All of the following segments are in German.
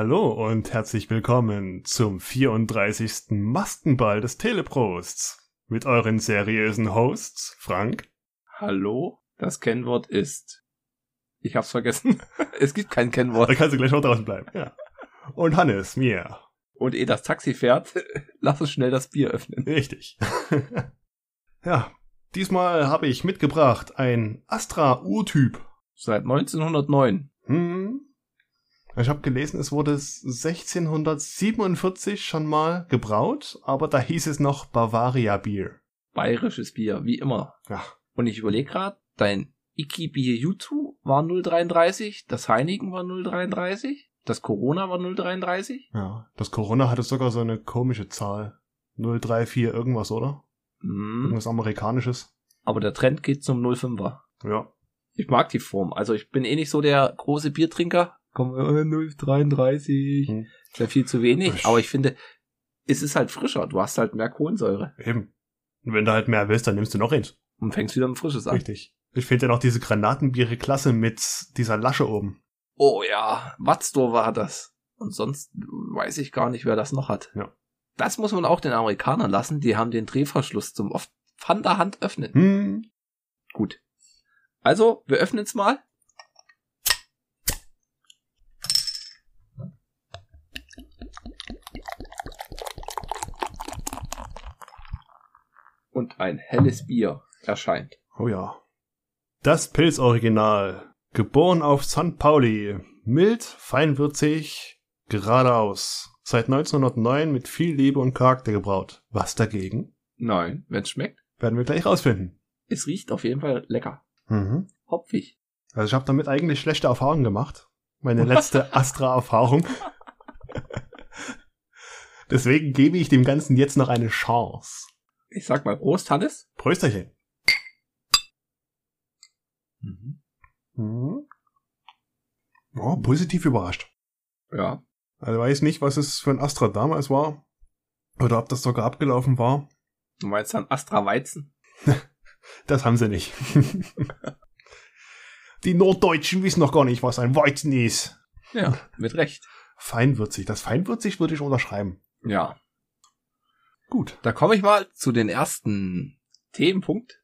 Hallo und herzlich willkommen zum 34. Maskenball des Teleprosts mit euren seriösen Hosts Frank. Hallo, das Kennwort ist. Ich hab's vergessen. es gibt kein Kennwort. Da kannst du gleich noch draußen bleiben. Ja. Und Hannes, mir. Und eh das Taxi fährt, lass uns schnell das Bier öffnen. Richtig. ja, diesmal habe ich mitgebracht ein Astra Urtyp. Seit 1909. Hm. Ich habe gelesen, es wurde 1647 schon mal gebraut, aber da hieß es noch Bavaria Bier. Bayerisches Bier, wie immer. Ja. Und ich überlege gerade, dein Iki Bier Yutu war 033, das Heinigen war 033, das Corona war 033. Ja, das Corona hatte sogar so eine komische Zahl. 034 irgendwas, oder? Hm. Irgendwas Amerikanisches. Aber der Trend geht zum 05er. Ja. Ich mag die Form. Also ich bin eh nicht so der große Biertrinker. Komm, äh, 033. Hm. Ist ja viel zu wenig. Aber ich finde, es ist halt frischer. Du hast halt mehr Kohlensäure. Eben. Und wenn du halt mehr willst, dann nimmst du noch eins. Und fängst wieder mit Frisches an. Richtig. Ich finde ja noch diese Granatenbiere klasse mit dieser Lasche oben. Oh ja, Watzdorfer hat das. Und sonst weiß ich gar nicht, wer das noch hat. Ja. Das muss man auch den Amerikanern lassen. Die haben den Drehverschluss zum oft von der Hand öffnen. Hm. Gut. Also, wir öffnen es mal. Und ein helles Bier erscheint. Oh ja. Das Pilzoriginal. Geboren auf St. Pauli. Mild, feinwürzig, geradeaus. Seit 1909 mit viel Liebe und Charakter gebraut. Was dagegen? Nein, wenn's schmeckt. Werden wir gleich rausfinden. Es riecht auf jeden Fall lecker. Mhm. Hopfig. Also ich habe damit eigentlich schlechte Erfahrungen gemacht. Meine letzte Astra-Erfahrung. Deswegen gebe ich dem Ganzen jetzt noch eine Chance. Ich sag mal Prost, Hannes. Prösterchen. Mhm. Mhm. Oh, positiv überrascht. Ja. Also weiß nicht, was es für ein Astra damals war. Oder ob das sogar abgelaufen war. Du meinst dann Astra Weizen? Das haben sie nicht. Die Norddeutschen wissen noch gar nicht, was ein Weizen ist. Ja, mit Recht. Feinwürzig. Das feinwürzig würde ich unterschreiben. Ja. Gut. Da komme ich mal zu den ersten Themenpunkt.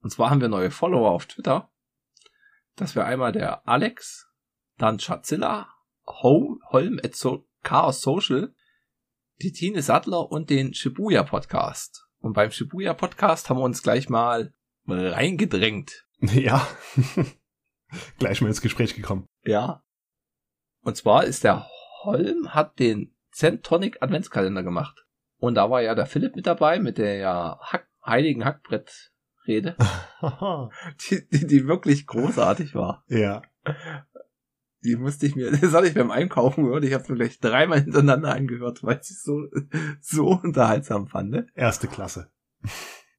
Und zwar haben wir neue Follower auf Twitter. Das wäre einmal der Alex, dann Schatzilla, Ho, Holm at so Chaos Social, die Tine Sattler und den Shibuya Podcast. Und beim Shibuya Podcast haben wir uns gleich mal reingedrängt. Ja. Gleich mal ins Gespräch gekommen. Ja. Und zwar ist der Holm hat den Centonic Adventskalender gemacht. Und da war ja der Philipp mit dabei mit der ja Hack, heiligen Hackbrett-Rede, die, die, die wirklich großartig war. ja. Die musste ich mir, das hatte ich beim Einkaufen gehört. Ich habe es mir gleich dreimal hintereinander angehört, weil ich es so, so unterhaltsam fand. ne? Erste Klasse.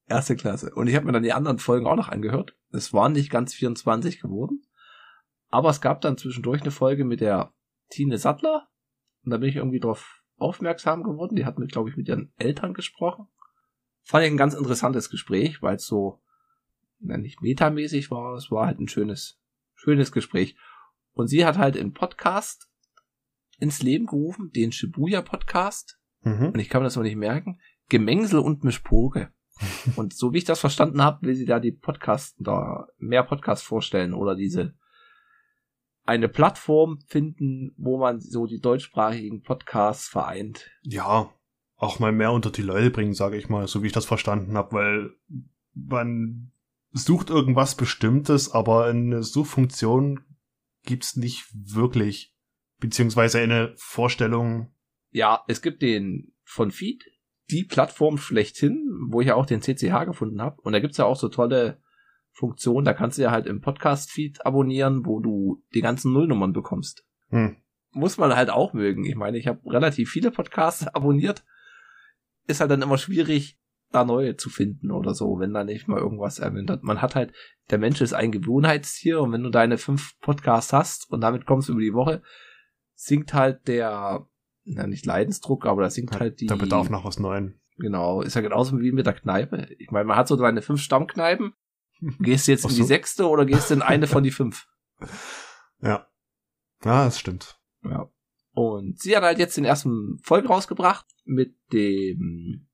Erste Klasse. Und ich habe mir dann die anderen Folgen auch noch angehört. Es waren nicht ganz 24 geworden. Aber es gab dann zwischendurch eine Folge mit der Tine Sattler. Und da bin ich irgendwie drauf aufmerksam geworden. Die hat mit, glaube ich, mit ihren Eltern gesprochen. Fand ich ein ganz interessantes Gespräch, weil es so, na, nicht metamäßig war. Es war halt ein schönes, schönes Gespräch. Und sie hat halt einen Podcast ins Leben gerufen, den Shibuya Podcast. Mhm. Und ich kann mir das noch nicht merken. Gemengsel und Mischpoke. Und so wie ich das verstanden habe, will sie da die Podcasts, da mehr Podcasts vorstellen oder diese eine Plattform finden, wo man so die deutschsprachigen Podcasts vereint. Ja. Auch mal mehr unter die Leute bringen, sage ich mal, so wie ich das verstanden habe, weil man sucht irgendwas Bestimmtes, aber eine Suchfunktion gibt's nicht wirklich. Beziehungsweise eine Vorstellung. Ja, es gibt den von Feed, die Plattform schlechthin, wo ich ja auch den CCH gefunden habe. Und da gibt's ja auch so tolle Funktionen, da kannst du ja halt im Podcast-Feed abonnieren, wo du die ganzen Nullnummern bekommst. Hm. muss man halt auch mögen. Ich meine, ich habe relativ viele Podcasts abonniert. Ist halt dann immer schwierig, da neue zu finden oder so, wenn da nicht mal irgendwas erwähnt hat. Man hat halt, der Mensch ist ein Gewohnheitstier und wenn du deine fünf Podcasts hast und damit kommst du über die Woche, sinkt halt der, na nicht Leidensdruck, aber da sinkt halt die. Der Bedarf nach was Neuem. Genau, ist ja genauso wie mit der Kneipe. Ich meine, man hat so seine fünf Stammkneipen. Gehst du jetzt Ach in die so. sechste oder gehst du in eine von die fünf? Ja. Ja, das stimmt. Ja. Und sie hat halt jetzt den ersten Folge rausgebracht mit dem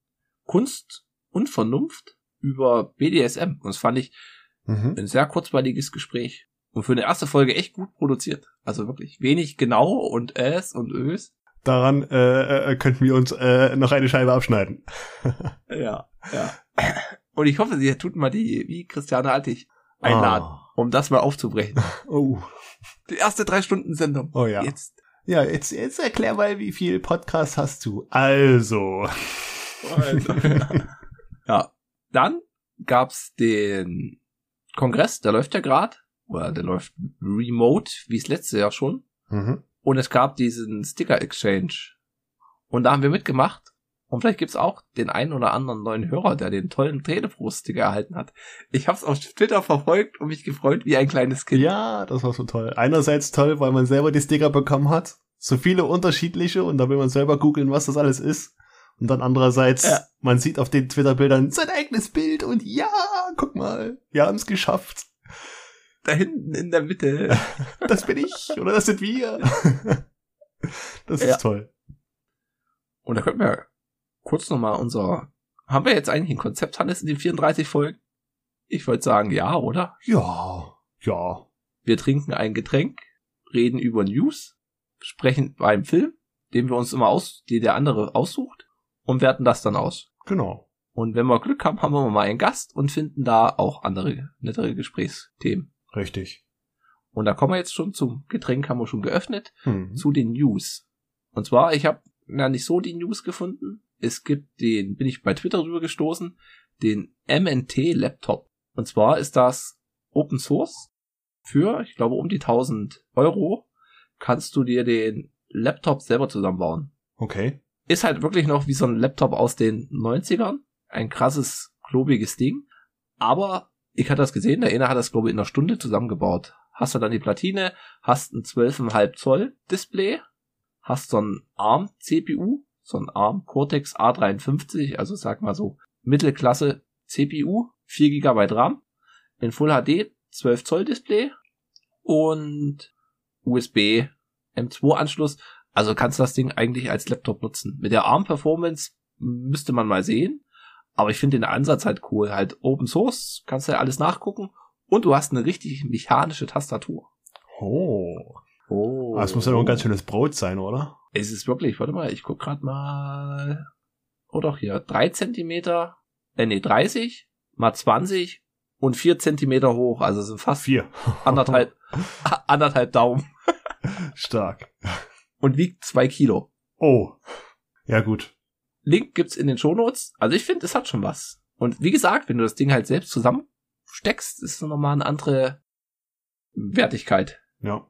Kunst und Vernunft über BDSM. Und das fand ich mhm. ein sehr kurzweiliges Gespräch. Und für eine erste Folge echt gut produziert. Also wirklich wenig genau und es und ös. Daran äh, äh, könnten wir uns äh, noch eine Scheibe abschneiden. ja, ja. Und ich hoffe, sie tut mal die, wie Christiane Altig, einladen, oh. um das mal aufzubrechen. Oh. Die erste drei Stunden Sendung. Oh ja. Jetzt. Ja, jetzt, jetzt erklär mal, wie viel Podcast hast du. Also. also ja. Dann gab's den Kongress, der läuft ja gerade. Oder der läuft remote, wie es letztes Jahr schon. Mhm. Und es gab diesen Sticker Exchange. Und da haben wir mitgemacht. Und vielleicht gibt's auch den einen oder anderen neuen Hörer, der den tollen Telefro-Sticker erhalten hat. Ich habe es auf Twitter verfolgt und mich gefreut wie ein kleines Kind. Ja, das war so toll. Einerseits toll, weil man selber die Sticker bekommen hat. So viele unterschiedliche und da will man selber googeln, was das alles ist. Und dann andererseits, ja. man sieht auf den Twitter-Bildern sein eigenes Bild und ja, guck mal, wir haben's geschafft. Da hinten in der Mitte. das bin ich oder das sind wir. das ist ja. toll. Und da könnten wir kurz nochmal unser, haben wir jetzt eigentlich ein Konzept, Hannes, in den 34 Folgen? Ich wollte sagen, ja, oder? Ja, ja. Wir trinken ein Getränk, reden über News, sprechen beim Film, den wir uns immer aus, die der andere aussucht, und werten das dann aus. Genau. Und wenn wir Glück haben, haben wir mal einen Gast und finden da auch andere, nettere Gesprächsthemen. Richtig. Und da kommen wir jetzt schon zum Getränk, haben wir schon geöffnet, hm. zu den News. Und zwar, ich habe na nicht so die News gefunden, es gibt den, bin ich bei Twitter drüber gestoßen, den MNT Laptop. Und zwar ist das Open Source. Für, ich glaube, um die 1000 Euro kannst du dir den Laptop selber zusammenbauen. Okay. Ist halt wirklich noch wie so ein Laptop aus den 90ern. Ein krasses, klobiges Ding. Aber ich hatte das gesehen, der eine hat das, glaube ich, in einer Stunde zusammengebaut. Hast du dann die Platine, hast ein 12,5 Zoll Display, hast so ein ARM CPU, so ein ARM Cortex A53, also sag mal so Mittelklasse CPU, 4 GB RAM, in Full HD 12 Zoll Display und USB M2 Anschluss. Also kannst du das Ding eigentlich als Laptop nutzen. Mit der ARM Performance müsste man mal sehen. Aber ich finde den Ansatz halt cool. Halt Open Source, kannst du ja alles nachgucken. Und du hast eine richtig mechanische Tastatur. Oh. Oh. Das muss ja noch ein ganz schönes Brot sein, oder? Es ist wirklich, warte mal, ich guck grad mal. Oh doch, hier, drei Zentimeter, äh, nee, 30 mal 20 und vier Zentimeter hoch, also sind fast vier. anderthalb, anderthalb Daumen. Stark. Und wiegt zwei Kilo. Oh. Ja, gut. Link gibt's in den Shownotes. Also ich finde, es hat schon was. Und wie gesagt, wenn du das Ding halt selbst zusammensteckst, ist es nochmal eine andere Wertigkeit. Ja.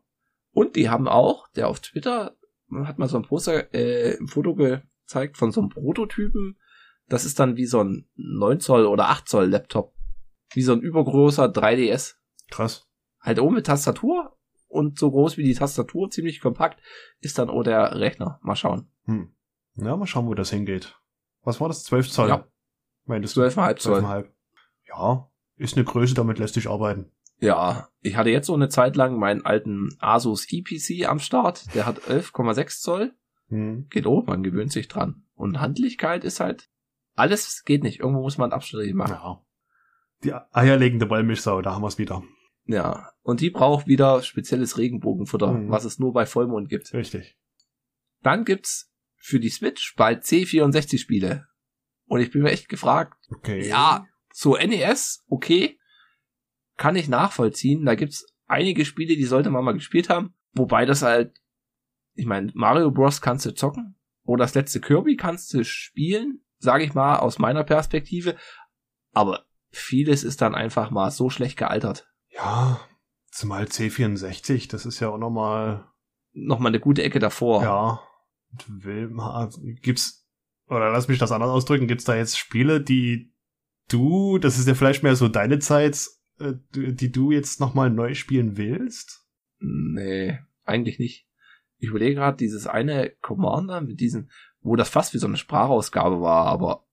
Und die haben auch, der auf Twitter hat mal so ein Poster, äh, ein Foto gezeigt von so einem Prototypen. Das ist dann wie so ein 9 Zoll oder 8 Zoll Laptop. Wie so ein übergroßer 3DS. Krass. Halt oben mit Tastatur und so groß wie die Tastatur, ziemlich kompakt, ist dann auch der Rechner. Mal schauen. Hm. Ja, mal schauen, wo das hingeht. Was war das? 12 Zoll? Ja. Meintest 12,5 Zoll. 12,5. Ja, ist eine Größe, damit lässt sich arbeiten. Ja, ich hatte jetzt so eine Zeit lang meinen alten Asus EPC am Start. Der hat 11,6 Zoll. Hm. Geht auch, man gewöhnt sich dran. Und Handlichkeit ist halt, alles geht nicht. Irgendwo muss man Abstriche machen. Ja. Die eierlegende Wollmilchsau, da haben wir es wieder. Ja, und die braucht wieder spezielles Regenbogenfutter, mhm. was es nur bei Vollmond gibt. Richtig. Dann gibt's für die Switch bald C64 Spiele. Und ich bin mir echt gefragt. Okay. Ja, so NES, okay kann ich nachvollziehen. Da gibt's einige Spiele, die sollte man mal gespielt haben. Wobei das halt, ich meine, Mario Bros. kannst du zocken. Oder das letzte Kirby kannst du spielen, sage ich mal, aus meiner Perspektive. Aber vieles ist dann einfach mal so schlecht gealtert. Ja, zumal C64, das ist ja auch nochmal... Nochmal eine gute Ecke davor. Ja. Will gibt's, oder lass mich das anders ausdrücken, gibt's da jetzt Spiele, die du, das ist ja vielleicht mehr so deine Zeit, äh, die du jetzt nochmal neu spielen willst? Nee, eigentlich nicht. Ich überlege gerade dieses eine Commander mit diesen, wo das fast wie so eine Sprachausgabe war, aber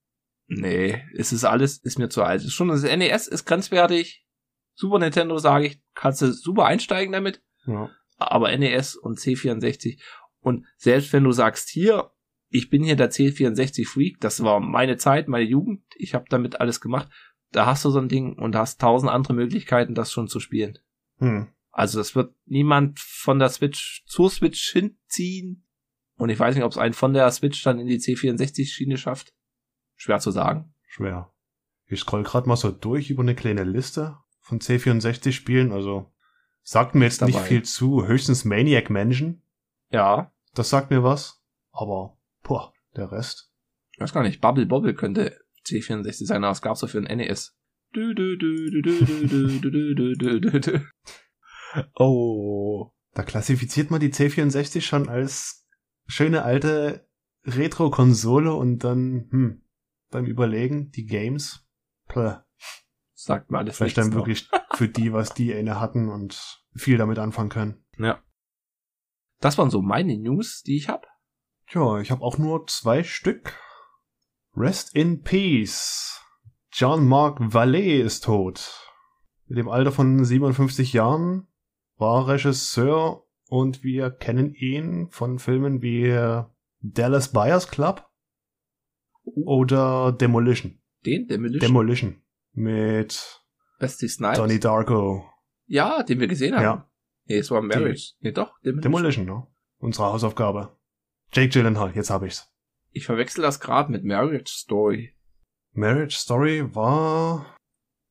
nee, es ist alles, ist mir zu alt. Schon das NES ist grenzwertig. Super Nintendo, sage ich, kannst du super einsteigen damit. Ja. Aber NES und C64 Und selbst wenn du sagst, hier, ich bin hier der C64-Freak, das war meine Zeit, meine Jugend, ich habe damit alles gemacht, da hast du so ein Ding und hast tausend andere Möglichkeiten, das schon zu spielen. Hm. Also das wird niemand von der Switch zur Switch hinziehen. Und ich weiß nicht, ob es einen von der Switch dann in die C64-Schiene schafft. Schwer zu sagen. Schwer. Ich scroll gerade mal so durch über eine kleine Liste von C64-Spielen. Also sagt mir jetzt Dabei. nicht viel zu. Höchstens Maniac Mansion. Ja, Das sagt mir was. Aber, boah, der Rest. ich weiß gar nicht. Bubble Bobble könnte C64 seine aber es gab für ein NES. Oh, da klassifiziert man die C64 schon als schöne alte Retro-Konsole und dann, hm, beim Überlegen, die Games, plö. Sagt man alles Vielleicht dann wirklich für die, was die eine hatten und viel damit anfangen können. Ja. Das waren so meine News, die ich hab. Tja, ich habe auch nur zwei Stück. Rest in Peace. Jean-Marc Vallée ist tot. Mit dem Alter von 57 Jahren war Regisseur und wir kennen ihn von Filmen wie Dallas Buyers Club oder Demolition. Den, Demolition. Demolition mit Bestie Snipes. Donnie Darko. Ja, den wir gesehen haben. Ja. Nee, es war Marriage. Nee, doch, Demolition. Demolition, ne? Unsere Hausaufgabe. Jake Gyllenhaal, jetzt hab ich's. Ich verwechsel das gerade mit Marriage Story. Marriage Story war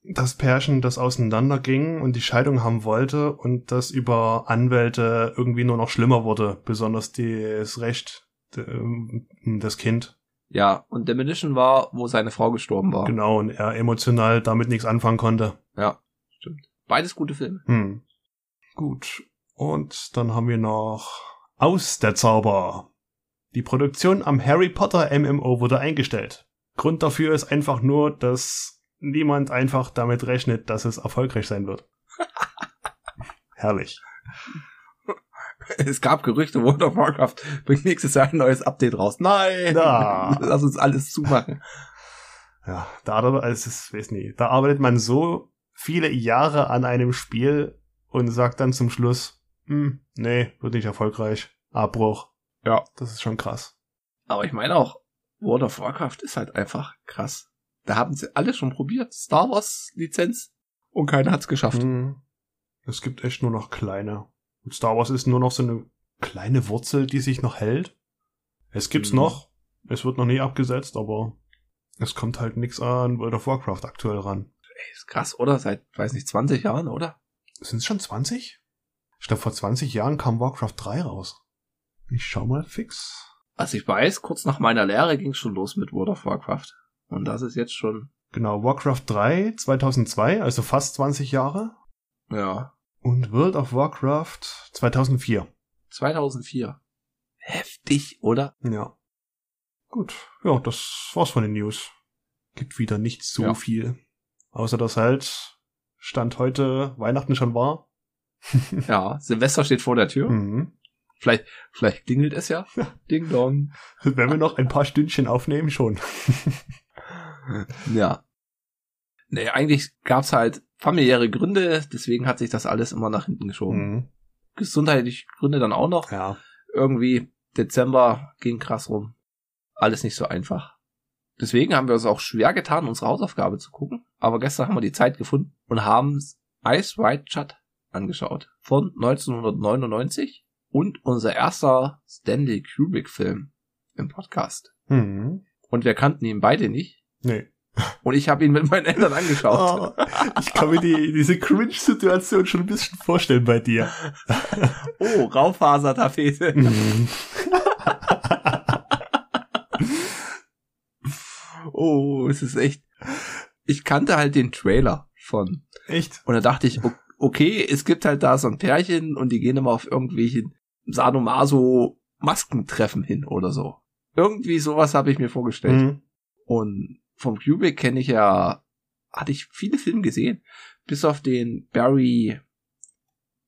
das Pärchen, das auseinanderging und die Scheidung haben wollte und das über Anwälte irgendwie nur noch schlimmer wurde, besonders das Recht, ähm, das Kind. Ja, und Demolition war, wo seine Frau gestorben war. Genau, und er emotional damit nichts anfangen konnte. Ja, stimmt. Beides gute Filme. Hm. Gut. Und dann haben wir noch Aus der Zauber. Die Produktion am Harry Potter MMO wurde eingestellt. Grund dafür ist einfach nur, dass niemand einfach damit rechnet, dass es erfolgreich sein wird. Herrlich. Es gab Gerüchte, World of Warcraft bringt nächstes Jahr ein neues Update raus. Nein! Da. Lass uns alles zumachen. Ja, da, also, ist, weiß nicht, da arbeitet man so viele Jahre an einem Spiel und sagt dann zum Schluss, hm, nee, wird nicht erfolgreich. Abbruch. Ja. Das ist schon krass. Aber ich meine auch, World of Warcraft ist halt einfach krass. Da haben sie alle schon probiert. Star Wars Lizenz und keiner hat's geschafft. Hm. Es gibt echt nur noch kleine. Und Star Wars ist nur noch so eine kleine Wurzel, die sich noch hält. Es gibt's Mhm. noch. Es wird noch nie abgesetzt, aber es kommt halt nix an World of Warcraft aktuell ran. Ey, ist krass, oder? Seit, weiß nicht, 20 Jahren, oder? Sind es schon 20? Ich glaube, vor 20 Jahren kam Warcraft 3 raus. Ich schau mal fix. Was ich weiß, kurz nach meiner Lehre ging's schon los mit World of Warcraft. Und das ist jetzt schon, Genau, Warcraft 3 2002, also fast 20 Jahre. ja, Und World of Warcraft 2004. 2004. Heftig, oder? Ja. Gut. Ja, das war's von den News. Gibt wieder nicht so Ja. viel. Außer dass halt Stand heute Weihnachten schon war. Ja, Silvester steht vor der Tür. Mhm. Vielleicht, vielleicht klingelt es ja. Ding dong. Wenn wir noch ein paar Stündchen aufnehmen, schon. Ja. Nee, eigentlich gab's halt familiäre Gründe, deswegen hat sich das alles immer nach hinten geschoben. Mhm. Gesundheitliche Gründe dann auch noch. Ja. Irgendwie Dezember ging krass rum. Alles nicht so einfach. Deswegen haben wir uns auch schwer getan, unsere Hausaufgabe zu gucken. Aber gestern haben wir die Zeit gefunden und haben Ice White Shut angeschaut. Von 1999 und unser erster Stanley Kubrick Film im Podcast. Mhm. Und wir kannten ihn beide nicht. Nee. Und ich habe ihn mit meinen Eltern angeschaut. Oh, ich kann mir die, diese Cringe-Situation schon ein bisschen vorstellen bei dir. Oh, Raufasertapete. Mhm. Oh, es ist echt. Ich kannte halt den Trailer von. Echt? Und da dachte ich, okay, es gibt halt da so ein Pärchen und die gehen immer auf irgendwelchen Sadomaso Maskentreffen hin oder so. Irgendwie sowas habe ich mir vorgestellt. Mhm. Und vom Kubrick kenne ich ja, hatte ich viele Filme gesehen, bis auf den Barry,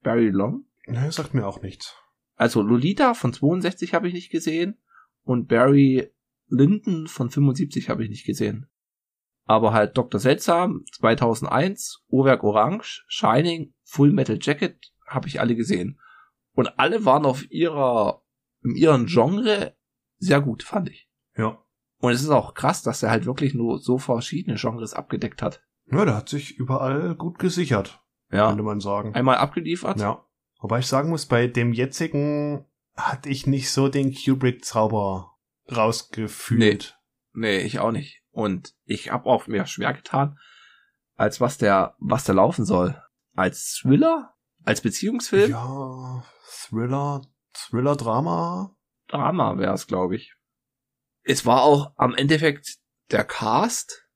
Barry Long. Nee, sagt mir auch nichts. Also Lolita von 62 habe ich nicht gesehen und Barry Lyndon von 75 habe ich nicht gesehen. Aber halt Dr. Seltsam 2001, Uhrwerk Orange, Shining, Full Metal Jacket habe ich alle gesehen. Und alle waren auf ihrer in ihrem Genre sehr gut, fand ich. Ja. Und es ist auch krass, dass er halt wirklich nur so verschiedene Genres abgedeckt hat. Ja, der hat sich überall gut gesichert, Ja. könnte man sagen. Einmal abgeliefert. Ja. Wobei ich sagen muss, bei dem jetzigen hatte ich nicht so den Kubrick-Zauber rausgefühlt. Nee, ich auch nicht. Und ich habe auch mir schwer getan, als was der, was der laufen soll. Als Thriller? Als Beziehungsfilm? Ja, Thriller, Thriller-Drama. Drama wäre es, glaube ich. Es war auch am Endeffekt der Cast.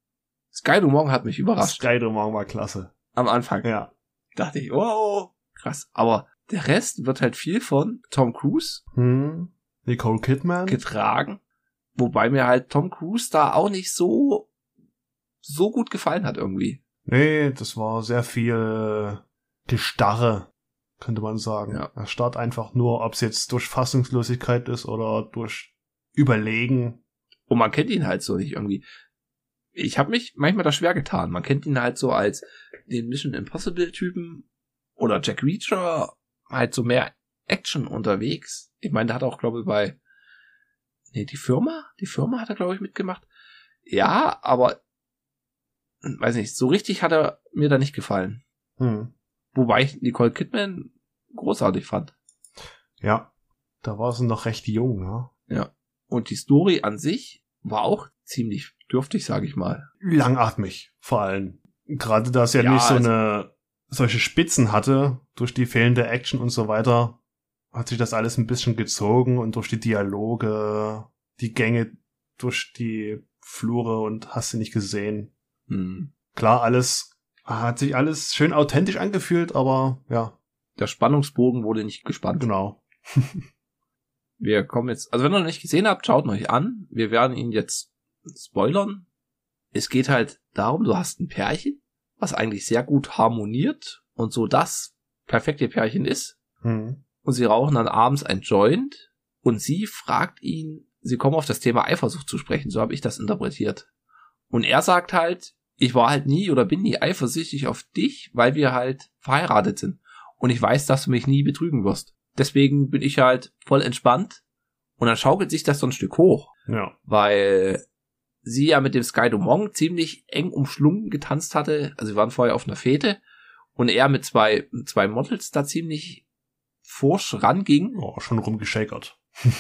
Sky du Morgen hat mich überrascht. Skyrim war klasse. Am Anfang Ja. dachte ich, wow, krass. Aber der Rest wird halt viel von Tom Cruise Hm. Nicole Kidman. getragen. Wobei mir halt Tom Cruise da auch nicht so, so gut gefallen hat irgendwie. nee, das war sehr viel Gestarre, könnte man sagen. Ja. Er starrt einfach nur, ob es jetzt durch Fassungslosigkeit ist oder durch Überlegen. Und man kennt ihn halt so nicht irgendwie. Ich habe mich manchmal da schwer getan. Man kennt ihn halt so als den Mission Impossible Typen oder Jack Reacher, halt so mehr Action unterwegs. Ich meine, der hat auch, glaube ich, bei nee, die Firma, die Firma hat er, glaube ich, mitgemacht. Ja, aber weiß nicht, so richtig hat er mir da nicht gefallen. Hm. Wobei ich Nicole Kidman großartig fand. Ja. Da war sie noch recht jung, ne? Und die Story an sich war auch ziemlich dürftig, sage ich mal. langatmig, vor allem. Gerade da es ja, Ja, nicht so also- eine solche Spitzen hatte, durch die fehlende Action und so weiter, hat sich das alles ein bisschen gezogen und durch die Dialoge, die Gänge durch die Flure und hast du nicht gesehen. Hm. Klar, alles hat sich alles schön authentisch angefühlt, aber ja, Der Spannungsbogen wurde nicht gespannt. genau. Wir kommen jetzt, also wenn ihr noch nicht gesehen habt, schaut euch an. Wir werden ihn jetzt spoilern. Es geht halt darum, du hast ein Pärchen, was eigentlich sehr gut harmoniert und so das perfekte Pärchen ist. Hm. Und sie rauchen dann abends ein Joint und sie fragt ihn, sie kommen auf das Thema Eifersucht zu sprechen, so habe ich das interpretiert. Und er sagt halt, ich war halt nie oder bin nie eifersüchtig auf dich, weil wir halt verheiratet sind. Und ich weiß, dass du mich nie betrügen wirst. Deswegen bin ich halt voll entspannt. Und dann schaukelt sich das so ein Stück hoch, Ja. weil sie ja mit dem Sky Dumont ziemlich eng umschlungen getanzt hatte. Also sie waren vorher auf einer Fete und er mit zwei, zwei Models da ziemlich forsch ranging. Oh, schon rumgeschakert.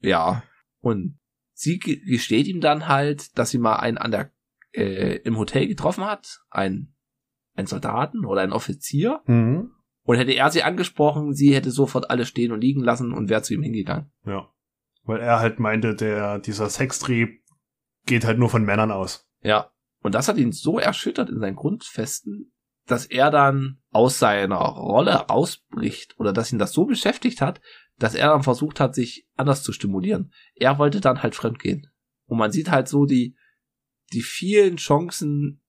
Ja. Und sie ge- gesteht ihm dann halt, dass sie mal einen an der, äh, im Hotel getroffen hat, einen, einen Soldaten oder einen Offizier. Hm. Und hätte er sie angesprochen, sie hätte sofort alles stehen und liegen lassen und wäre zu ihm hingegangen. Ja. Weil er halt meinte, der, dieser Sextrieb geht halt nur von Männern aus. Ja. Und das hat ihn so erschüttert in seinen Grundfesten, dass er dann aus seiner Rolle ausbricht oder dass ihn das so beschäftigt hat, dass er dann versucht hat, sich anders zu stimulieren. Er wollte dann halt fremdgehen. Und man sieht halt so die, die vielen Chancen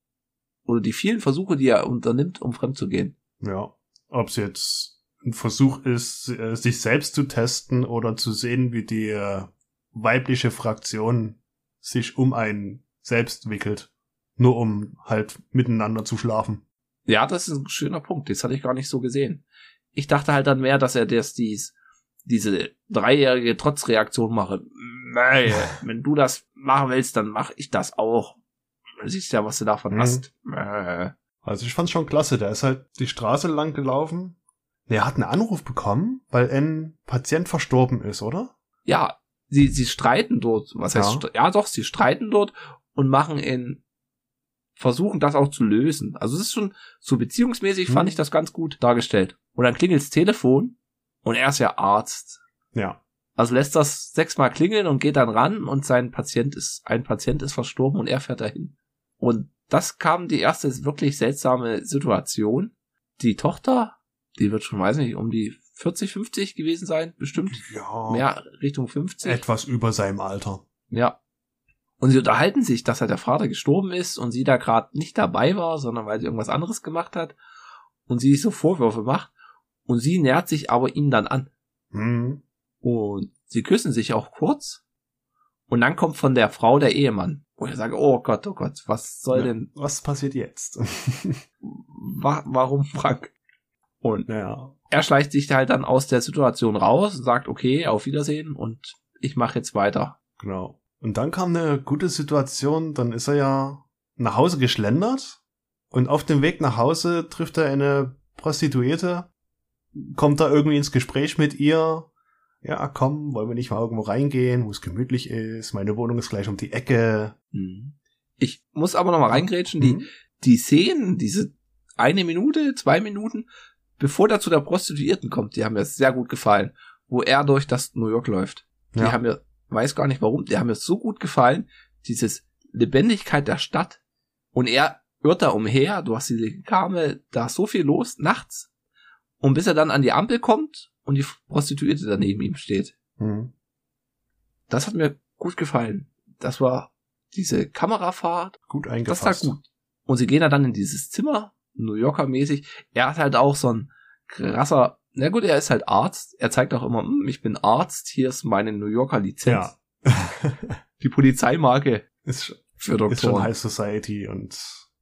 oder die vielen Versuche, die er unternimmt, um fremd zu gehen. Ja. Ob es jetzt ein Versuch ist, äh, sich selbst zu testen oder zu sehen, wie die äh, weibliche Fraktion sich um einen selbst wickelt. Nur um halt miteinander zu schlafen. Ja, das ist ein schöner Punkt. Das hatte ich gar nicht so gesehen. Ich dachte halt dann mehr, dass er das, dies, diese dreijährige Trotzreaktion mache. Nee, wenn du das machen willst, dann mache ich das auch. Du siehst ja, was du davon Mhm. hast. Äh. Also ich fand's schon klasse. Der ist halt die Straße lang gelaufen. Er hat einen Anruf bekommen, weil ein Patient verstorben ist, oder? Ja, sie, sie streiten dort. Was heißt, Ja. stre- ja doch, sie streiten dort und machen in, versuchen das auch zu lösen. Also es ist schon so beziehungsmäßig Hm. fand ich das ganz gut dargestellt. Und dann klingelt's Telefon und er ist ja Arzt. Ja. Also lässt das sechsmal klingeln und geht dann ran und sein Patient ist, ein Patient ist verstorben und er fährt dahin. Und das kam die erste wirklich seltsame Situation. Die Tochter, die wird schon, weiß nicht, um die 40, 50 gewesen sein, bestimmt. Ja. Mehr Richtung 50. Etwas über seinem Alter. Ja. Und sie unterhalten sich, dass halt der Vater gestorben ist und sie da gerade nicht dabei war, sondern weil sie irgendwas anderes gemacht hat und sie sich so Vorwürfe macht und sie nähert sich aber ihm dann an. Hm. Und sie küssen sich auch kurz. Und dann kommt von der Frau der Ehemann. Wo ich sage, oh Gott, oh Gott, was soll Ja. denn, Was passiert jetzt? wa warum Frank? Und Ja. er schleicht sich halt dann aus der Situation raus und sagt, okay, auf Wiedersehen und ich mache jetzt weiter. Genau. Und dann kam eine gute Situation, dann ist er ja nach Hause geschlendert und auf dem Weg nach Hause trifft er eine Prostituierte, kommt da irgendwie ins Gespräch mit ihr. Ja, komm, wollen wir nicht mal irgendwo reingehen, wo es gemütlich ist? Meine Wohnung ist gleich um die Ecke. Mhm. Ich muss aber noch mal reingrätschen, die, Mhm. die Szenen, diese eine Minute, zwei Minuten, bevor er zu der Prostituierten kommt, die haben mir sehr gut gefallen, wo er durch das New York läuft. Die Ja. haben mir, weiß gar nicht warum, die haben mir so gut gefallen, dieses Lebendigkeit der Stadt. Und er irrt da umher, du hast diese Kame, da ist so viel los, nachts. Und bis er dann an die Ampel kommt und die Prostituierte daneben ihm steht. Mhm. Das hat mir gut gefallen. Das war diese Kamerafahrt, Gut das eingefasst. war gut. Und sie gehen dann in dieses Zimmer, New Yorker mäßig. Er hat halt auch so ein krasser, na gut, er ist halt Arzt. Er zeigt auch immer, "Hm, ich bin Arzt, hier ist meine New Yorker Lizenz. Ja. Die Polizeimarke ist, für ist schon Doktoren. High Society und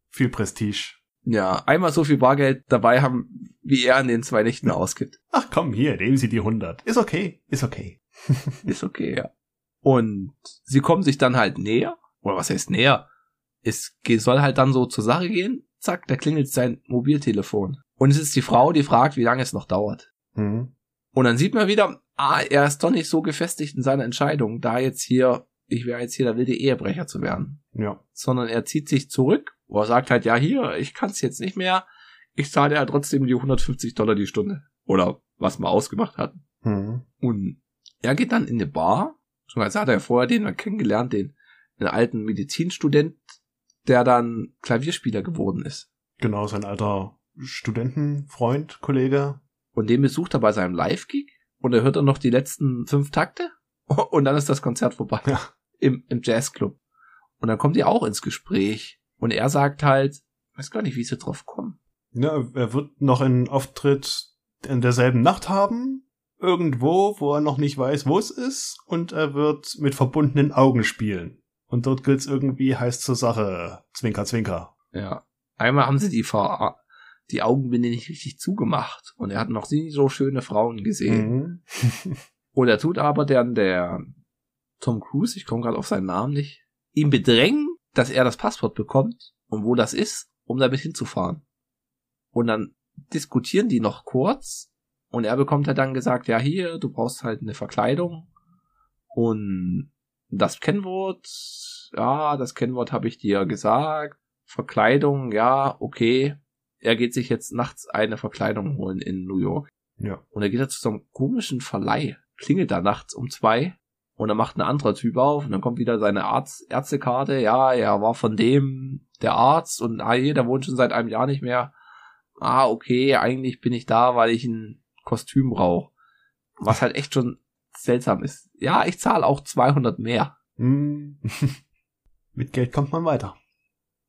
viel Prestige. Ja, einmal so viel Bargeld dabei haben, wie er in den zwei Nächten ausgibt. Ach komm, hier, nehmen Sie die 100. Ist okay, ist okay. Ist okay, ja. Und sie kommen sich dann halt näher. Oder was heißt näher? Es soll halt dann so zur Sache gehen. Zack, da klingelt sein Mobiltelefon. Und es ist die Frau, die fragt, wie lange es noch dauert. Mhm. Und dann sieht man wieder, ah, er ist doch nicht so gefestigt in seiner Entscheidung, da jetzt hier, ich wäre jetzt hier der wilde Ehebrecher zu werden. Ja. Sondern er zieht sich zurück, wo er sagt halt, ja, hier, ich kann es jetzt nicht mehr. Ich zahle ja trotzdem die 150 Dollar die Stunde. Oder was wir ausgemacht hatten. Mhm. Und er geht dann in eine Bar. Schon als hat er vorher den mal kennengelernt, den, den alten Medizinstudent, der dann Klavierspieler geworden ist. Genau, sein alter Studentenfreund, Kollege. Und den besucht er bei seinem Live-Gig und er hört dann noch die letzten fünf Takte und dann ist das Konzert vorbei. Ja. Im, im Jazzclub. Und dann kommt die auch ins Gespräch und er sagt halt, weiß gar nicht, wie sie drauf kommen. Ja, er wird noch einen Auftritt in derselben Nacht haben, irgendwo, wo er noch nicht weiß, wo es ist, und er wird mit verbundenen Augen spielen. Und dort gilt's irgendwie heiß zur Sache. Zwinker, zwinker. Ja. Einmal haben sie die, Ver die Augenbinde nicht richtig zugemacht und er hat noch nie so schöne Frauen gesehen. Mhm. Und er tut aber dann der Tom Cruise, ich komme gerade auf seinen Namen nicht, ihm bedrängen, dass er das Passwort bekommt und wo das ist, um damit hinzufahren. Und dann diskutieren die noch kurz und er bekommt halt dann gesagt, ja hier, du brauchst halt eine Verkleidung und das Kennwort, ja, das Kennwort habe ich dir gesagt, Verkleidung, ja, okay. Er geht sich jetzt nachts eine Verkleidung holen in New York. Ja. Und er geht da zu so einem komischen Verleih, klingelt da nachts um zwei und dann macht ein anderer Typ auf und dann kommt wieder seine Arzt Ärztekarte. Ja, er war von dem der Arzt und ah, hier, der wohnt schon seit einem Jahr nicht mehr. Ah, okay, eigentlich bin ich da, weil ich ein Kostüm brauche. Was halt echt schon seltsam ist. Ja, ich zahle auch 200 mehr. Mhm. Mit Geld kommt man weiter.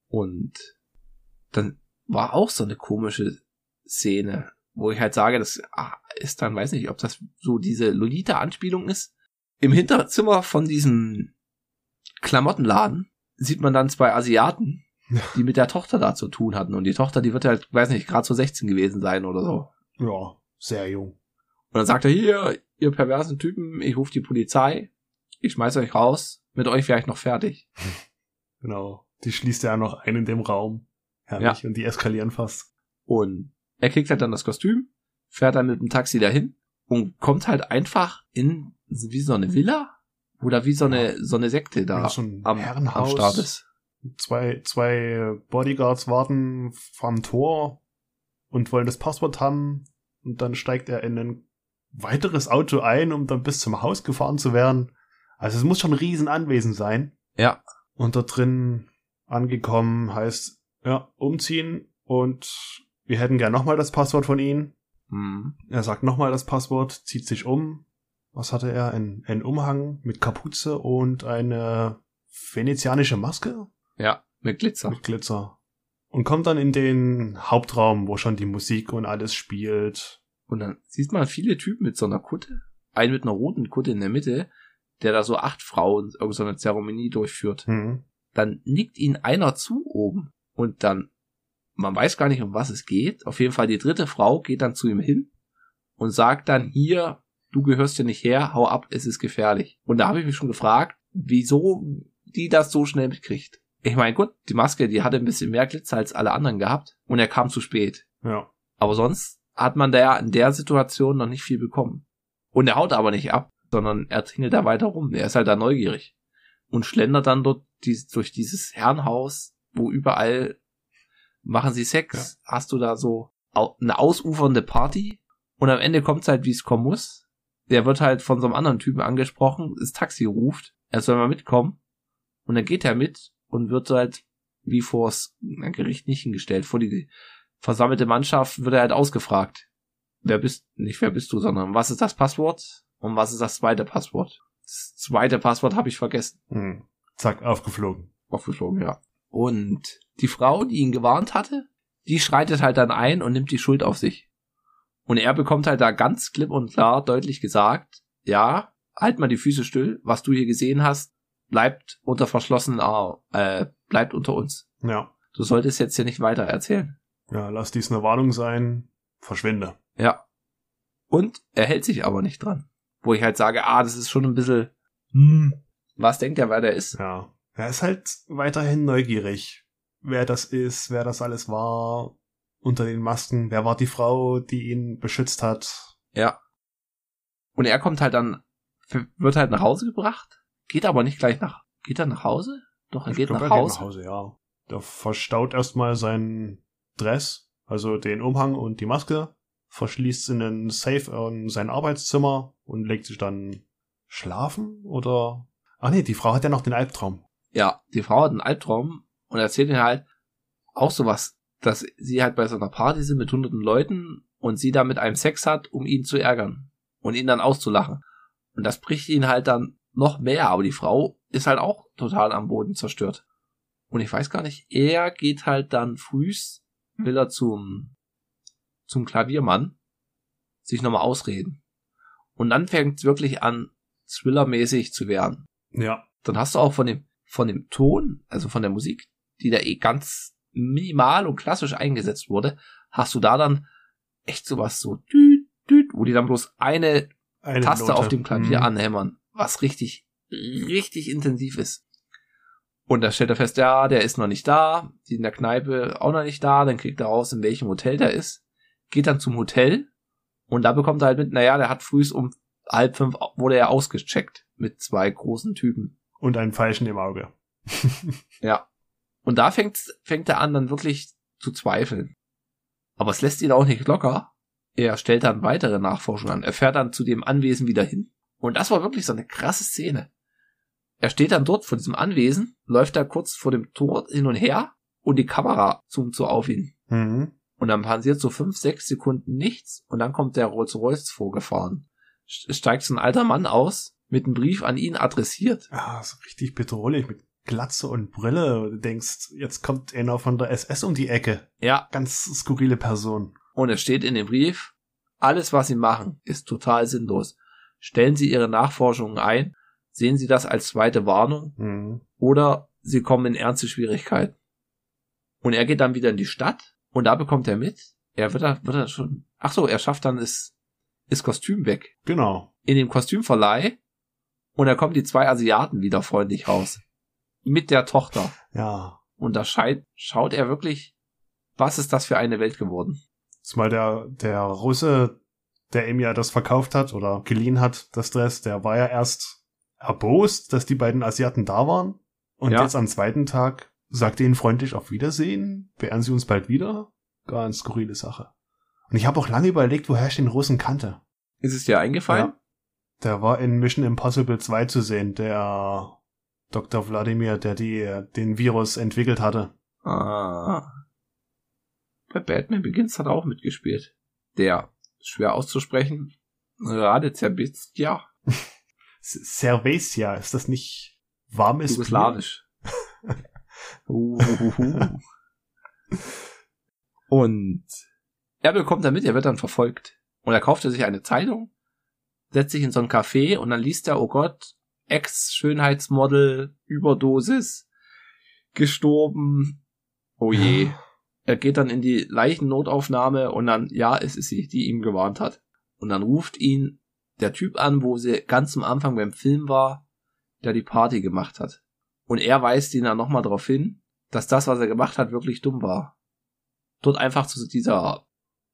Und dann war auch so eine komische Szene, wo ich halt sage, das ah, ist dann, weiß nicht, ob das so diese Lolita-Anspielung ist. Im Hinterzimmer von diesem Klamottenladen sieht man dann zwei Asiaten, die mit der Tochter da zu tun hatten. Und die Tochter, die wird halt, weiß nicht, gerade so 16 gewesen sein oder so. Ja, sehr jung. Und dann sagt er, hier, ihr perversen Typen, ich rufe die Polizei, ich schmeiß euch raus, mit euch wäre ich noch fertig. Genau. Die schließt ja noch ein in dem Raum. Herrlich. Und die eskalieren fast. Und er kriegt halt dann das Kostüm, fährt dann mit dem Taxi dahin und kommt halt einfach in wie so eine Villa oder wie so eine so eine Sekte da Ja, so am, am Herrenhaus. Start ist. Zwei, zwei Bodyguards warten vorm Tor und wollen das Passwort haben. Und dann steigt er in ein weiteres Auto ein, um dann bis zum Haus gefahren zu werden. Also es muss schon ein Riesenanwesen sein. Ja. Und da drin angekommen heißt, ja, umziehen und wir hätten gern nochmal das Passwort von Ihnen. Hm. Er sagt nochmal das Passwort, zieht sich um. Was hatte er? Ein, ein Umhang mit Kapuze und eine venezianische Maske Ja, mit Glitzer. mit Glitzer. Und kommt dann in den Hauptraum, wo schon die Musik und alles spielt. Und dann sieht man viele Typen mit so einer Kutte, einen mit einer roten Kutte in der Mitte, der da so acht Frauen irgendeine so eine Zeremonie durchführt. Hm. Dann nickt ihn einer zu oben und dann man weiß gar nicht, um was es geht. Auf jeden Fall die dritte Frau geht dann zu ihm hin und sagt dann hier, du gehörst hier nicht her, hau ab, es ist gefährlich. Und da habe ich mich schon gefragt, wieso die das so schnell mitkriegt. Ich meine, gut, die Maske, die hatte ein bisschen mehr Glitzer als alle anderen gehabt und er kam zu spät. Ja. Aber sonst hat man da ja in der Situation noch nicht viel bekommen. Und er haut aber nicht ab, sondern er tingelt da weiter rum. Er ist halt da neugierig und schlendert dann dort dies, durch dieses Herrenhaus, wo überall machen sie Sex. Ja. Hast du da so eine ausufernde Party und am Ende kommt's halt, wie es kommen muss. Der wird halt von so einem anderen Typen angesprochen, das Taxi ruft, er soll mal mitkommen und dann geht er mit und wird halt wie vors Gericht nicht hingestellt. Vor die versammelte Mannschaft wird er halt ausgefragt. Wer bist, nicht wer bist du, sondern was ist das Passwort und was ist das zweite Passwort? Das zweite Passwort habe ich vergessen. Hm. Zack, aufgeflogen. Aufgeflogen, ja. Und die Frau, die ihn gewarnt hatte, die schreitet halt dann ein und nimmt die Schuld auf sich. Und er bekommt halt da ganz klipp und klar deutlich gesagt, ja, halt mal die Füße still, was du hier gesehen hast, bleibt unter verschlossenen äh, bleibt unter uns. Ja. Du solltest jetzt hier nicht weiter erzählen. Ja, lass dies eine Warnung sein, verschwinde. Ja. Und er hält sich aber nicht dran. Wo ich halt sage, ah, das ist schon ein bisschen, hm, was denkt er, wer der ist? Ja. Er ist halt weiterhin neugierig, wer das ist, wer das alles war, unter den Masken, wer war die Frau, die ihn beschützt hat. Ja. Und er kommt halt dann, wird halt nach Hause gebracht, geht aber nicht gleich nach, geht er nach Hause? Doch, er, geht, glaub, nach er geht nach Hause. ja. Der verstaut erstmal seinen Dress, also den Umhang und die Maske, verschließt in den Safe in sein Arbeitszimmer und legt sich dann schlafen oder Ach nee, die Frau hat ja noch den Albtraum. Ja, die Frau hat einen Albtraum und erzählt ihn halt auch sowas, dass sie halt bei so einer Party sind mit hunderten Leuten und sie da mit einem Sex hat, um ihn zu ärgern und ihn dann auszulachen. Und das bricht ihn halt dann noch mehr, aber die Frau ist halt auch total am Boden zerstört. Und ich weiß gar nicht, er geht halt dann frühs, will er zum, zum Klaviermann sich nochmal ausreden. Und dann fängt es wirklich an, Thriller-mäßig zu werden. Ja. Dann hast du auch von dem, von dem Ton, also von der Musik, die da eh ganz minimal und klassisch eingesetzt wurde, hast du da dann echt sowas so düt, düt, wo die dann bloß eine, eine Taste Note. auf dem Klavier mhm. anhämmern, was richtig, richtig intensiv ist. Und da stellt er fest, ja, der ist noch nicht da, die in der Kneipe auch noch nicht da, dann kriegt er raus, in welchem Hotel der ist, geht dann zum Hotel und da bekommt er halt mit, naja, der hat frühs um halb fünf wurde er ausgecheckt mit zwei großen Typen. Und einem Falschen im Auge. ja. Und da fängt, fängt er an, dann wirklich zu zweifeln. Aber es lässt ihn auch nicht locker. Er stellt dann weitere Nachforschungen an. Er fährt dann zu dem Anwesen wieder hin. Und das war wirklich so eine krasse Szene. Er steht dann dort vor diesem Anwesen, läuft da kurz vor dem Tor hin und her und die Kamera zoomt so auf ihn. Mhm. Und dann passiert so fünf, sechs Sekunden nichts und dann kommt der Rolls-Royce vorgefahren. Steigt so ein alter Mann aus mit einem Brief an ihn adressiert. Ja, so richtig bedrohlich mit Glatze und Brille. Du denkst, jetzt kommt einer von der SS um die Ecke. Ja. Ganz skurrile Person. Und es steht in dem Brief, alles, was Sie machen, ist total sinnlos. Stellen Sie Ihre Nachforschungen ein, sehen Sie das als zweite Warnung mhm. oder Sie kommen in ernste Schwierigkeiten. Und er geht dann wieder in die Stadt und da bekommt er mit, er wird da, wird er schon, ach so, er schafft dann das, das Kostüm weg. Genau. In dem Kostümverleih und da kommen die zwei Asiaten wieder freundlich raus. Mit der Tochter. Ja. Und da scheint, schaut er wirklich, was ist das für eine Welt geworden? Zumal der, der Russe, der ihm ja das verkauft hat oder geliehen hat, das Dress, der war ja erst erbost, dass die beiden Asiaten da waren. Und ja. jetzt am zweiten Tag sagt er ihnen freundlich auf Wiedersehen, beehren sie uns bald wieder. Ganz skurrile Sache. Und ich habe auch lange überlegt, woher ich den Russen kannte. Ist es dir eingefallen? Ja. Der war in Mission Impossible 2 zu sehen, der Dr. Wladimir, der die, den Virus entwickelt hatte. Ah. Bei Batman Begins hat er auch mitgespielt. Der, schwer auszusprechen, Rade Zerbitskja. Cervesia, ist das nicht warmes Jugoslawisch. Und er bekommt damit, er wird dann verfolgt. Und er kaufte sich eine Zeitung setzt sich in so ein Café und dann liest er, oh Gott, Ex-Schönheitsmodel, Überdosis, gestorben. Oh je. er geht dann in die Leichennotaufnahme und dann, ja, es ist sie, die ihm gewarnt hat. Und dann ruft ihn der Typ an, wo sie ganz am Anfang beim Film war, der die Party gemacht hat. Und er weist ihn dann nochmal darauf hin, dass das, was er gemacht hat, wirklich dumm war. Dort einfach zu dieser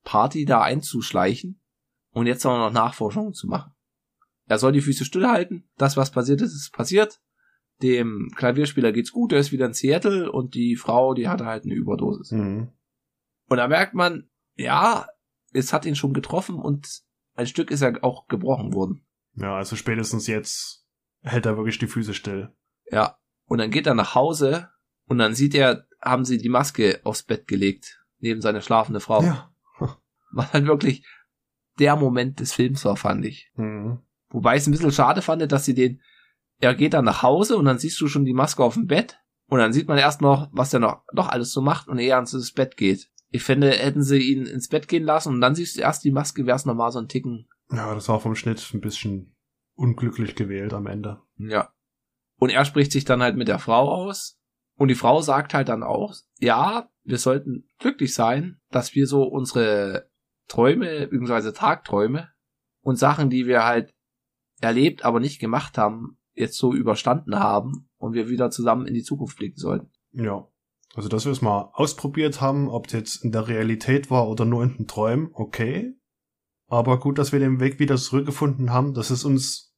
Party da einzuschleichen und jetzt auch noch Nachforschungen zu machen. Er soll die Füße stillhalten. Das, was passiert ist, ist passiert. Dem Klavierspieler geht's gut, er ist wieder in Seattle und die Frau, die hatte halt eine Überdosis. Mhm. Und da merkt man, ja, es hat ihn schon getroffen und ein Stück ist er auch gebrochen worden. Ja, also spätestens jetzt hält er wirklich die Füße still. Ja. Und dann geht er nach Hause und dann sieht er, haben sie die Maske aufs Bett gelegt, neben seine schlafende Frau. Ja. Was halt wirklich der Moment des Films war, fand ich. Mhm. Wobei ich es ein bisschen schade fand, dass sie den, er geht dann nach Hause und dann siehst du schon die Maske auf dem Bett und dann sieht man erst noch, was er noch, noch alles so macht und er ans Bett geht. Ich finde, hätten sie ihn ins Bett gehen lassen und dann siehst du erst die Maske, wäre es normal so ein Ticken. Ja, das war vom Schnitt ein bisschen unglücklich gewählt am Ende. Ja. Und er spricht sich dann halt mit der Frau aus und die Frau sagt halt dann auch, ja, wir sollten glücklich sein, dass wir so unsere Träume, beziehungsweise Tagträume und Sachen, die wir halt erlebt, aber nicht gemacht haben, jetzt so überstanden haben und wir wieder zusammen in die Zukunft blicken sollten. Ja. Also, dass wir es mal ausprobiert haben, ob es jetzt in der Realität war oder nur in den Träumen, okay. Aber gut, dass wir den Weg wieder zurückgefunden haben, dass es uns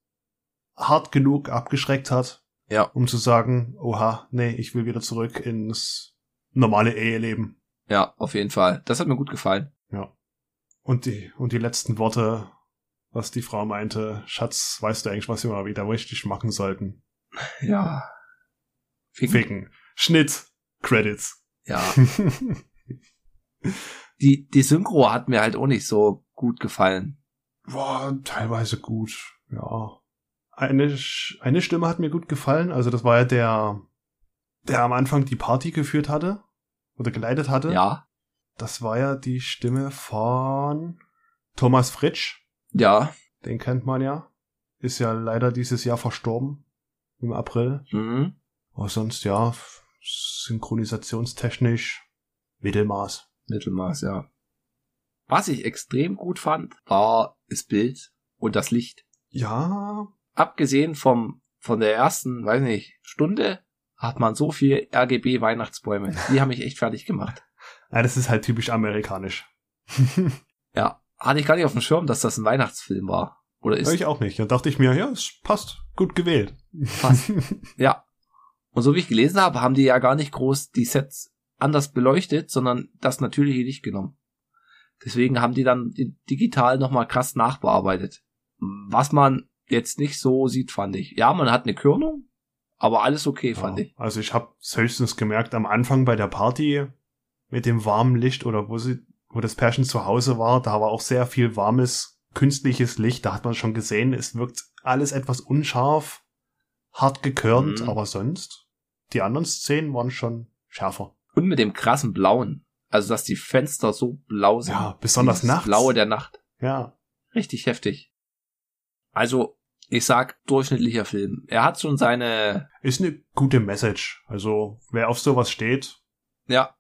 hart genug abgeschreckt hat, Ja. um zu sagen, oha, nee, ich will wieder zurück ins normale Eheleben. Ja, auf jeden Fall. Das hat mir gut gefallen. Ja. Und die, und die letzten Worte, was die Frau meinte, Schatz, weißt du eigentlich, was wir mal wieder richtig machen sollten? Ja. Ficken. Ficken. Schnitt. Credits. Ja. Die, die Synchro hat mir halt auch nicht so gut gefallen. War teilweise gut, ja. Eine, eine Stimme hat mir gut gefallen, also das war ja der, der am Anfang die Party geführt hatte oder geleitet hatte. Ja. Das war ja die Stimme von Thomas Fritsch, Ja. den kennt man ja. Ist ja leider dieses Jahr verstorben. Im April. Mhm. Aber sonst ja, synchronisationstechnisch Mittelmaß. Mittelmaß, ja. Was ich extrem gut fand, war das Bild und das Licht. Ja, Abgesehen vom, von der ersten, weiß nicht, Stunde, hat man so viel RGB Weihnachtsbäume. Die haben mich echt fertig gemacht. ja, das ist halt typisch amerikanisch. Ja. Hatte ich gar nicht auf dem Schirm, dass das ein Weihnachtsfilm war. Oder ist ich auch nicht. Da dachte ich mir, ja, es passt. Gut gewählt. Passt. Ja. Und so wie ich gelesen habe, haben die ja gar nicht groß die Sets anders beleuchtet, sondern das natürliche Licht genommen. Deswegen haben die dann digital nochmal krass nachbearbeitet. Was man jetzt nicht so sieht, fand ich. Ja, man hat eine Körnung, aber alles okay, fand ja. ich. Also ich habe höchstens gemerkt am Anfang bei der Party mit dem warmen Licht oder wo sie, wo das Pärchen zu Hause war, da war auch sehr viel warmes künstliches Licht. Da hat man schon gesehen, es wirkt alles etwas unscharf, hart gekörnt, Mhm. aber sonst die anderen Szenen waren schon schärfer. Und mit dem krassen Blauen. Also, dass die Fenster so blau sind. Ja, besonders nachts. Blaue der Nacht. Ja, Richtig heftig. Also, ich sag, durchschnittlicher Film. Er hat schon seine, ist eine gute Message. Also wer auf sowas steht, ja,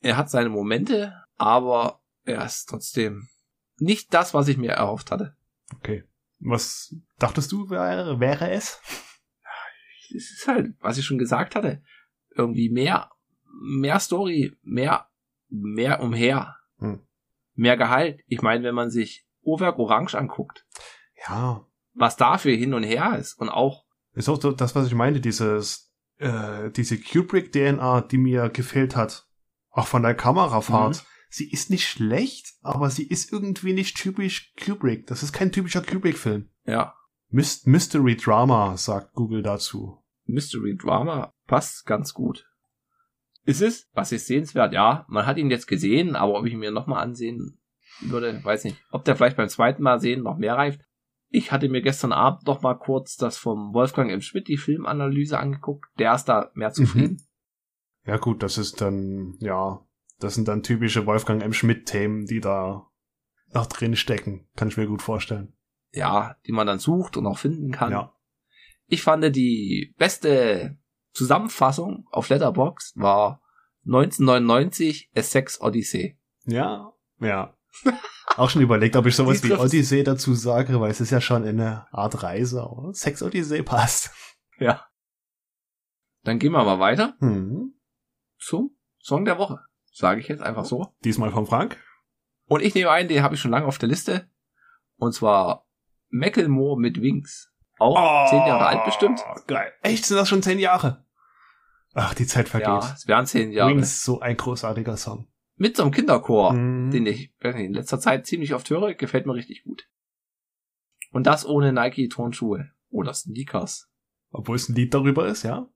er hat seine Momente, aber er ist trotzdem nicht das, was ich mir erhofft hatte. okay. Was dachtest du wäre, wäre es? Es ist halt, was ich schon gesagt hatte, irgendwie mehr, mehr Story, mehr, mehr umher, Hm. mehr Gehalt. Ich meine, wenn man sich Owerk Orange anguckt, Ja, was dafür hin und her ist und auch, Ist auch so das, was ich meinte, dieses, äh, diese Kubrick-DNA, die mir gefehlt hat. Auch von der Kamerafahrt. Mhm. Sie ist nicht schlecht, aber sie ist irgendwie nicht typisch Kubrick. Das ist kein typischer Kubrick-Film. ja, Myst Mystery Drama, sagt Google dazu. Mystery Drama passt ganz gut. Ist es? Was ist sehenswert? Ja, man hat ihn jetzt gesehen, aber ob ich ihn mir nochmal ansehen würde, weiß nicht. Ob der vielleicht beim zweiten Mal sehen noch mehr reift. Ich hatte mir gestern Abend noch mal kurz das vom Wolfgang M. Schmidt, die Filmanalyse angeguckt. Der ist da mehr zufrieden. Ja gut, das ist dann, ja, das sind dann typische Wolfgang M. Schmidt-Themen, die da noch drin stecken. Kann ich mir gut vorstellen. Ja, die man dann sucht und auch finden kann. Ja. Ich fand die beste Zusammenfassung auf Letterbox war 1999 A Sex Odyssey. Ja, ja. Auch schon überlegt, ob ich sowas wie. Odyssey dazu sage, weil es ist ja schon eine Art Reise, aber Sex Odyssey passt. Ja. Dann gehen wir mal weiter Hm. zum Song der Woche. Sage ich jetzt einfach so. Diesmal von Frank. Und ich nehme einen, den habe ich schon lange auf der Liste. Und zwar Macklemore mit Wings. Auch zehn Jahre alt bestimmt. Oh, Geil. Echt, sind das schon zehn Jahre? Ach, die Zeit vergeht. Ja, es wären zehn Jahre. Wings, so ein großartiger Song. Mit so einem Kinderchor, Mhm. den ich nicht, in letzter Zeit ziemlich oft höre, gefällt mir richtig gut. Und das ohne Nike-Turnschuhe oder Sneakers. Obwohl es ein Lied darüber ist, ja?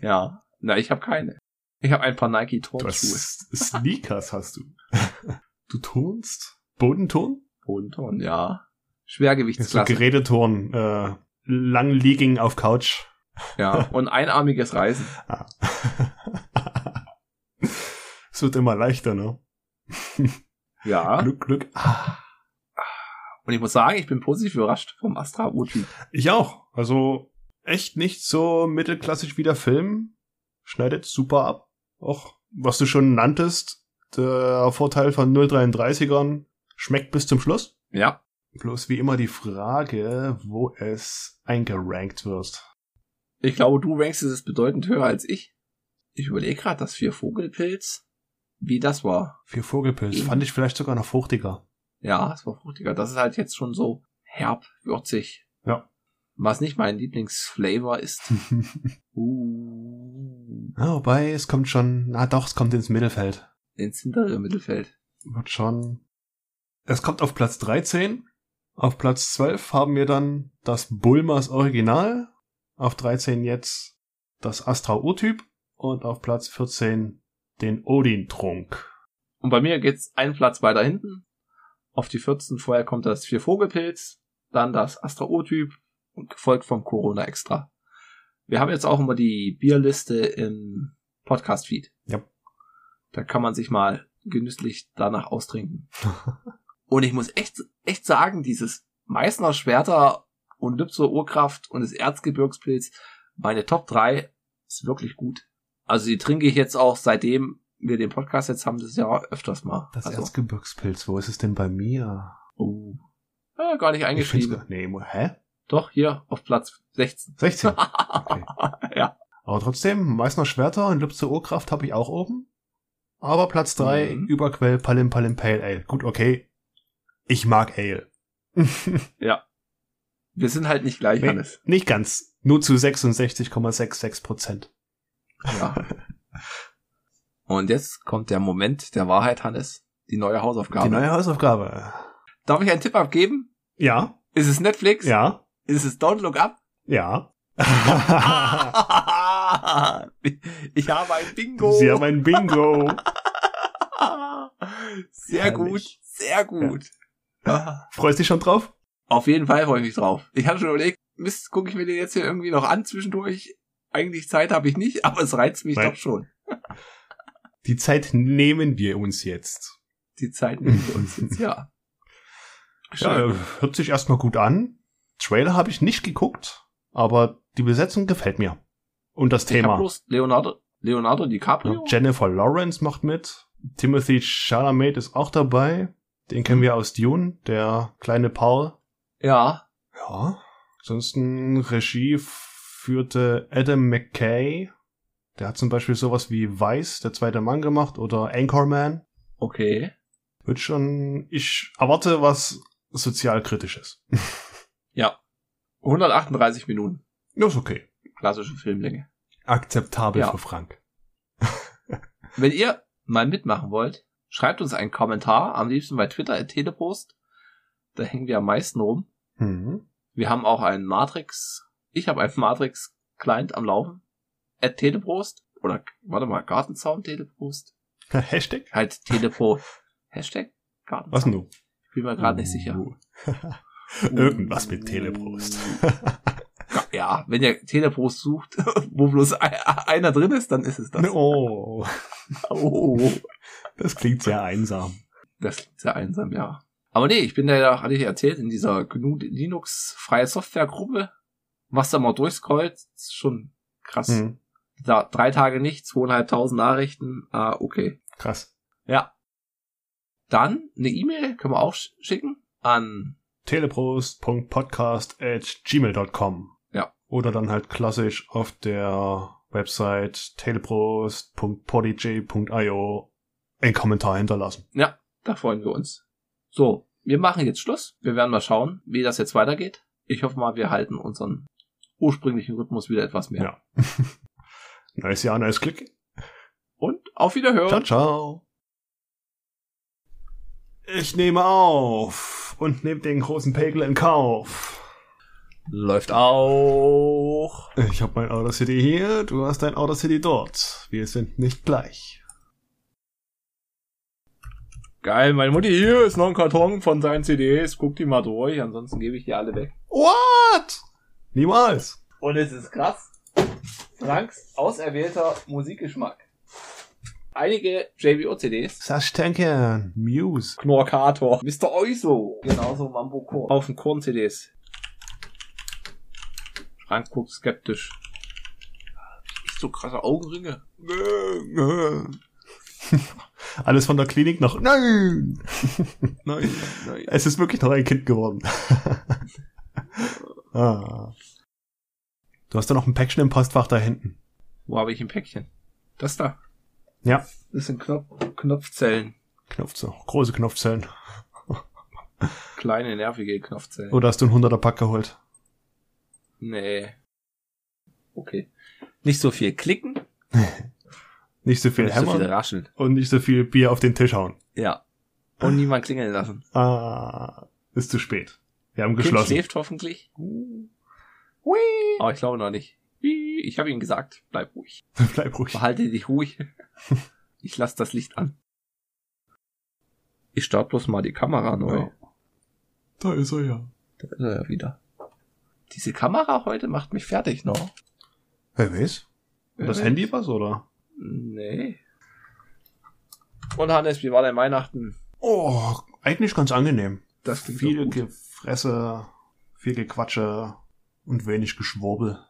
Ja, na, ich habe keine. Ich habe ein paar Du Nike-Turnschuhe. hast Sneakers hast du. Du turnst? Bodenturn? Bodenturn, ja. So Schwergewichtsklasse. Geräteturn, äh, lang lieging auf Couch. ja, und einarmiges Reisen. Ah. es wird immer leichter, ne? Ja. Glück, Glück. Ah. Und ich muss sagen, ich bin positiv überrascht vom Astra U-Typ. Ich auch. Also echt nicht so mittelklassig wie der Film. Schneidet super ab. Auch was du schon nanntest, der Vorteil von 033ern schmeckt bis zum Schluss. Ja. Bloß wie immer die Frage, wo es eingerankt wird. Ich glaube, du rankst es bedeutend höher als ich. Ich überlege gerade, das vier Vogelpilz, wie das war. Für Vogelpilz Mhm. fand ich vielleicht sogar noch fruchtiger. Ja, es war fruchtiger. Das ist halt jetzt schon so herb, würzig. Ja. Was nicht mein Lieblingsflavor ist. Uh, Ja, wobei, es kommt schon, na doch, es kommt ins Mittelfeld. ins hintere Mittelfeld. Wird schon. Es kommt auf Platz 13. Auf Platz 12 haben wir dann das Bulmers Original. Auf 13 jetzt das Astra U-Typ. Und auf Platz 14 den Odin-Trunk. Und bei mir geht's einen Platz weiter hinten. Auf die 14 vorher kommt das vier Vogelpilz, dann das Astra O-Typ und gefolgt vom Corona Extra. Wir haben jetzt auch immer die Bierliste im Podcast-Feed. Ja. Da kann man sich mal genüsslich danach austrinken. und ich muss echt, echt sagen, dieses Meißner Schwerter und Lübzer Urkraft und das Erzgebirgspilz, meine Top 3 ist wirklich gut. Also die trinke ich jetzt auch seitdem wir den Podcast jetzt haben, das Jahr öfters mal. Das also, Erzgebirgspilz, wo ist es denn bei mir? oh. ja, gar nicht eingeschrieben. gar- Nee, hä? Doch, hier auf Platz 16. 16. ja. Aber trotzdem, Meißner Schwerter und Lübze Urkraft habe ich auch oben. Aber Platz 3, Mhm. Überquell Palim Palim Pale Ale. Gut, okay. Ich mag Ale. Wir sind halt nicht gleich, Nee. Hannes. Nicht ganz. Nur zu 66,66 Prozent. Ja. Und jetzt kommt der Moment der Wahrheit, Hannes. Die neue Hausaufgabe. Die neue Hausaufgabe. Darf ich einen Tipp abgeben? Ja, Ist es Netflix? ja, Ist es Don't Look Up? ja. ich habe ein Bingo. Sie haben ein Bingo. Sehr Herrlich. gut, sehr gut. Ah. Freust dich schon drauf? Auf jeden Fall freue ich mich drauf. Ich hatte schon überlegt, Mist, gucke ich mir den jetzt hier irgendwie noch an zwischendurch. Eigentlich Zeit habe ich nicht, aber es reizt mich Nein. doch schon. Die Zeit nehmen wir uns jetzt. Die Zeit nehmen wir uns jetzt, ja. Ja, Schön. hört sich erstmal gut an. Trailer habe ich nicht geguckt, aber die Besetzung gefällt mir. Und das ich Thema. Leonardo, Leonardo DiCaprio. Jennifer Lawrence macht mit. Timothy Chalamet ist auch dabei. Den kennen wir aus Dune, der kleine Paul. Ja, Ja. Ansonsten Regie führte Adam McKay. Der hat zum Beispiel sowas wie Vice, der zweite Mann gemacht, oder Anchorman. okay. Wird schon, ich erwarte was sozialkritisches. Ja. 138 Minuten. Das ist okay. Klassische Filmlänge. Akzeptabel Ja. für Frank. Wenn ihr mal mitmachen wollt, schreibt uns einen Kommentar, am liebsten bei Twitter at Telepost. Da hängen wir am meisten rum. Mhm. Wir haben auch einen Matrix, ich habe einen Matrix Client am Laufen. At Telepost. Oder, warte mal, Gartenzaun Telepost. Hashtag? Halt Telepo. Hashtag Gartenzaun. Was denn du? Ich bin mir gerade nicht sicher. Irgendwas mit Teleprost. Ja, wenn ihr Telepost sucht, wo bloß ein- einer drin ist, dann ist es das. oh, Oh. das klingt sehr einsam. Das klingt sehr einsam, ja. Aber nee, ich bin da ja, hatte ich erzählt, in dieser GNU Linux freie Software Gruppe. Was da mal durchscrollt, ist schon krass. Hm. Da, drei Tage nicht, zweieinhalbtausend Nachrichten. Ah, okay. Krass. Ja. Dann eine E-Mail können wir auch sch- schicken an teleprost.podcast.gmail.com. Ja. Oder dann halt klassisch auf der Website teleprost.podij.io einen Kommentar hinterlassen. Ja, da freuen wir uns. So, wir machen jetzt Schluss. Wir werden mal schauen, wie das jetzt weitergeht. Ich hoffe mal, wir halten unseren ursprünglichen Rhythmus wieder etwas mehr. Ja. Neues Jahr, neues Glück. Und auf Wiederhören. Ciao, ciao. Ich nehme auf und nehme den großen Pegel in Kauf. Läuft auch. Ich habe mein Outer City hier, du hast dein Outer City dort. Wir sind nicht gleich. Geil, meine Mutti hier ist noch ein Karton von seinen CDs. Guck die mal durch, ansonsten gebe ich die alle weg. What? Niemals. Und es ist krass. Franks auserwählter Musikgeschmack. Einige JBO-CDs. Sashtenken, Muse. Knorkator. Mr. Oiso. Genauso Mambo Korn. Auf den Korn-CDs. Frank guckt skeptisch. Nicht so krasse Augenringe. Alles von der Klinik noch. Nein! Nein, nein. Es ist wirklich noch ein Kind geworden. ah. Du hast da noch ein Päckchen im Postfach da hinten. Wo habe ich ein Päckchen? Das da. Ja. Das sind Knopf Knopfzellen. Knopf so. Große Knopfzellen. Kleine, nervige Knopfzellen. Oder hast du einen 100er Pack geholt? Nee. Okay. Nicht so viel klicken. Nicht so viel nicht so hämmern viel rascheln. und nicht so viel Bier auf den Tisch hauen. Ja. Und niemand klingeln lassen. Ah, ist zu spät. Wir haben Kind geschlossen. schläft hoffentlich. Aber ich glaube noch nicht. Ich habe ihm gesagt, bleib ruhig. Bleib ruhig. Behalte dich ruhig. Ich lasse das Licht an. Ich starte bloß mal die Kamera neu. Ja. Da ist er ja. Da ist er ja wieder. Diese Kamera heute macht mich fertig noch. Wer weiß? Das Wer Handy weiß? was, oder? Nee. Und Hannes, wie war dein Weihnachten? Oh, eigentlich ganz angenehm. Das klingt Viel. Gefresse, viel Gequatsche und wenig Geschwurbel.